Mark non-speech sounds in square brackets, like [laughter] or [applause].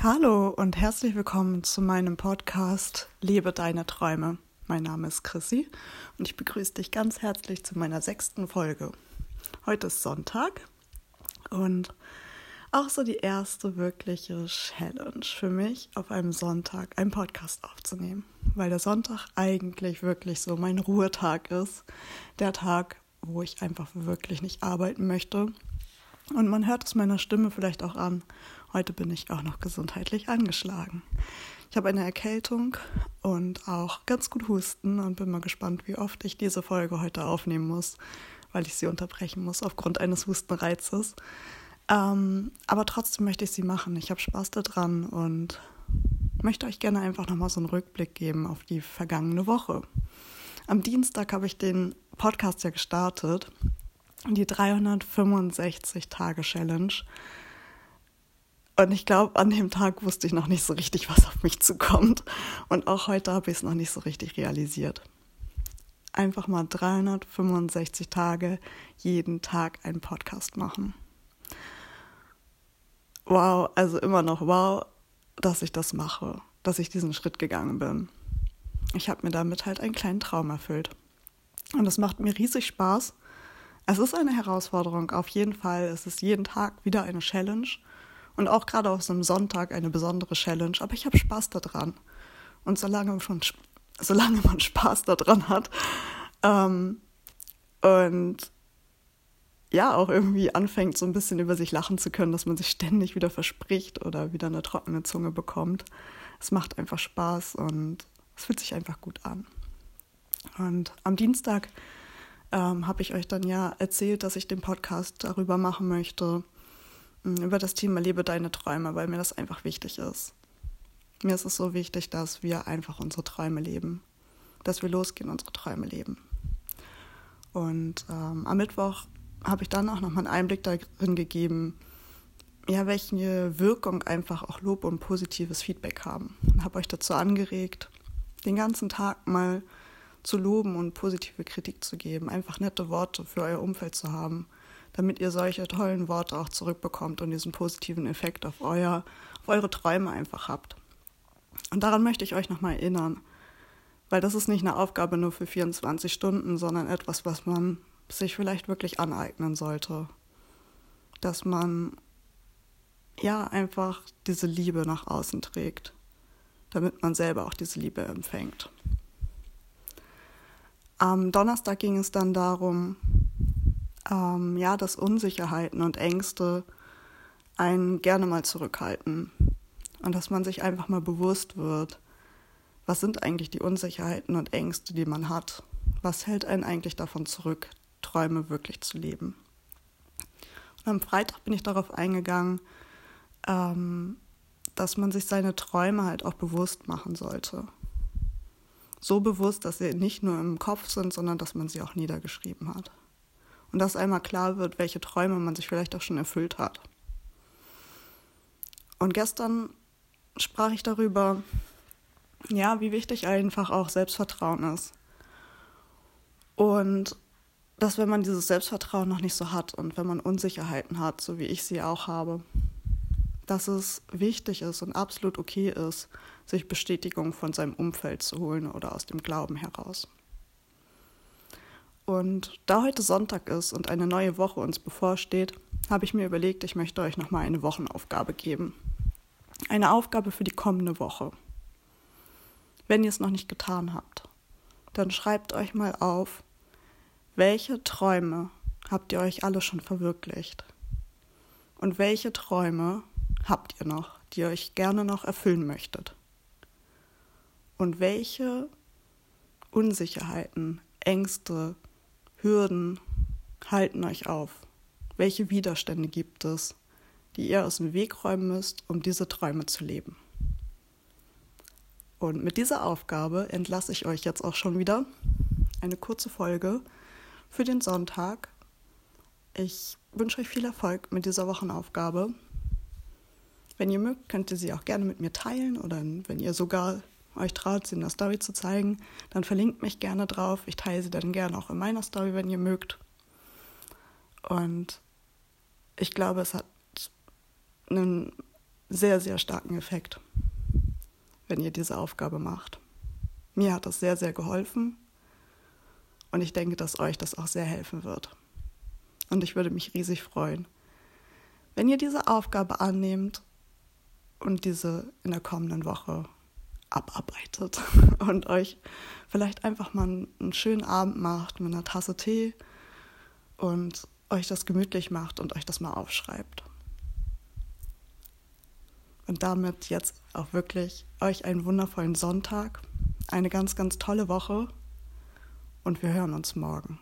Hallo und herzlich willkommen zu meinem Podcast Lebe deine Träume. Mein Name ist Chrissy und ich begrüße dich ganz herzlich zu meiner sechsten Folge. Heute ist Sonntag und auch so die erste wirkliche Challenge für mich, auf einem Sonntag einen Podcast aufzunehmen, weil der Sonntag eigentlich wirklich so mein Ruhetag ist. Der Tag, wo ich einfach wirklich nicht arbeiten möchte. Und man hört es meiner Stimme vielleicht auch an Heute bin ich auch noch gesundheitlich angeschlagen. Ich habe eine Erkältung und auch ganz gut Husten und bin mal gespannt, wie oft ich diese Folge heute aufnehmen muss, weil ich sie unterbrechen muss aufgrund eines Hustenreizes. Ähm, aber trotzdem möchte ich sie machen. Ich habe Spaß daran und möchte euch gerne einfach nochmal so einen Rückblick geben auf die vergangene Woche. Am Dienstag habe ich den Podcast ja gestartet, die 365 Tage Challenge. Und ich glaube, an dem Tag wusste ich noch nicht so richtig, was auf mich zukommt. Und auch heute habe ich es noch nicht so richtig realisiert. Einfach mal 365 Tage jeden Tag einen Podcast machen. Wow, also immer noch wow, dass ich das mache, dass ich diesen Schritt gegangen bin. Ich habe mir damit halt einen kleinen Traum erfüllt. Und es macht mir riesig Spaß. Es ist eine Herausforderung, auf jeden Fall. Es ist jeden Tag wieder eine Challenge. Und auch gerade auf so einem Sonntag eine besondere Challenge. Aber ich habe Spaß daran. Und solange man, schon, solange man Spaß daran hat ähm, und ja, auch irgendwie anfängt, so ein bisschen über sich lachen zu können, dass man sich ständig wieder verspricht oder wieder eine trockene Zunge bekommt. Es macht einfach Spaß und es fühlt sich einfach gut an. Und am Dienstag ähm, habe ich euch dann ja erzählt, dass ich den Podcast darüber machen möchte, über das Thema Lebe deine Träume, weil mir das einfach wichtig ist. Mir ist es so wichtig, dass wir einfach unsere Träume leben, dass wir losgehen, unsere Träume leben. Und ähm, am Mittwoch habe ich dann auch nochmal einen Einblick darin gegeben, ja, welche Wirkung einfach auch Lob und positives Feedback haben. Und habe euch dazu angeregt, den ganzen Tag mal zu loben und positive Kritik zu geben, einfach nette Worte für euer Umfeld zu haben damit ihr solche tollen Worte auch zurückbekommt und diesen positiven Effekt auf, euer, auf eure Träume einfach habt. Und daran möchte ich euch nochmal erinnern, weil das ist nicht eine Aufgabe nur für 24 Stunden, sondern etwas, was man sich vielleicht wirklich aneignen sollte. Dass man ja einfach diese Liebe nach außen trägt, damit man selber auch diese Liebe empfängt. Am Donnerstag ging es dann darum, ähm, ja, dass Unsicherheiten und Ängste einen gerne mal zurückhalten. Und dass man sich einfach mal bewusst wird, was sind eigentlich die Unsicherheiten und Ängste, die man hat? Was hält einen eigentlich davon zurück, Träume wirklich zu leben? Und am Freitag bin ich darauf eingegangen, ähm, dass man sich seine Träume halt auch bewusst machen sollte. So bewusst, dass sie nicht nur im Kopf sind, sondern dass man sie auch niedergeschrieben hat und dass einmal klar wird, welche Träume man sich vielleicht auch schon erfüllt hat. Und gestern sprach ich darüber, ja, wie wichtig einfach auch Selbstvertrauen ist. Und dass wenn man dieses Selbstvertrauen noch nicht so hat und wenn man Unsicherheiten hat, so wie ich sie auch habe, dass es wichtig ist und absolut okay ist, sich Bestätigung von seinem Umfeld zu holen oder aus dem Glauben heraus. Und da heute Sonntag ist und eine neue Woche uns bevorsteht, habe ich mir überlegt, ich möchte euch nochmal eine Wochenaufgabe geben. Eine Aufgabe für die kommende Woche. Wenn ihr es noch nicht getan habt, dann schreibt euch mal auf, welche Träume habt ihr euch alle schon verwirklicht? Und welche Träume habt ihr noch, die ihr euch gerne noch erfüllen möchtet? Und welche Unsicherheiten, Ängste, Hürden halten euch auf? Welche Widerstände gibt es, die ihr aus dem Weg räumen müsst, um diese Träume zu leben? Und mit dieser Aufgabe entlasse ich euch jetzt auch schon wieder. Eine kurze Folge für den Sonntag. Ich wünsche euch viel Erfolg mit dieser Wochenaufgabe. Wenn ihr mögt, könnt ihr sie auch gerne mit mir teilen oder wenn ihr sogar euch traut, sie in der Story zu zeigen, dann verlinkt mich gerne drauf. Ich teile sie dann gerne auch in meiner Story, wenn ihr mögt. Und ich glaube, es hat einen sehr, sehr starken Effekt, wenn ihr diese Aufgabe macht. Mir hat das sehr, sehr geholfen und ich denke, dass euch das auch sehr helfen wird. Und ich würde mich riesig freuen, wenn ihr diese Aufgabe annehmt und diese in der kommenden Woche abarbeitet [laughs] und euch vielleicht einfach mal einen schönen Abend macht mit einer Tasse Tee und euch das gemütlich macht und euch das mal aufschreibt. Und damit jetzt auch wirklich euch einen wundervollen Sonntag, eine ganz, ganz tolle Woche und wir hören uns morgen.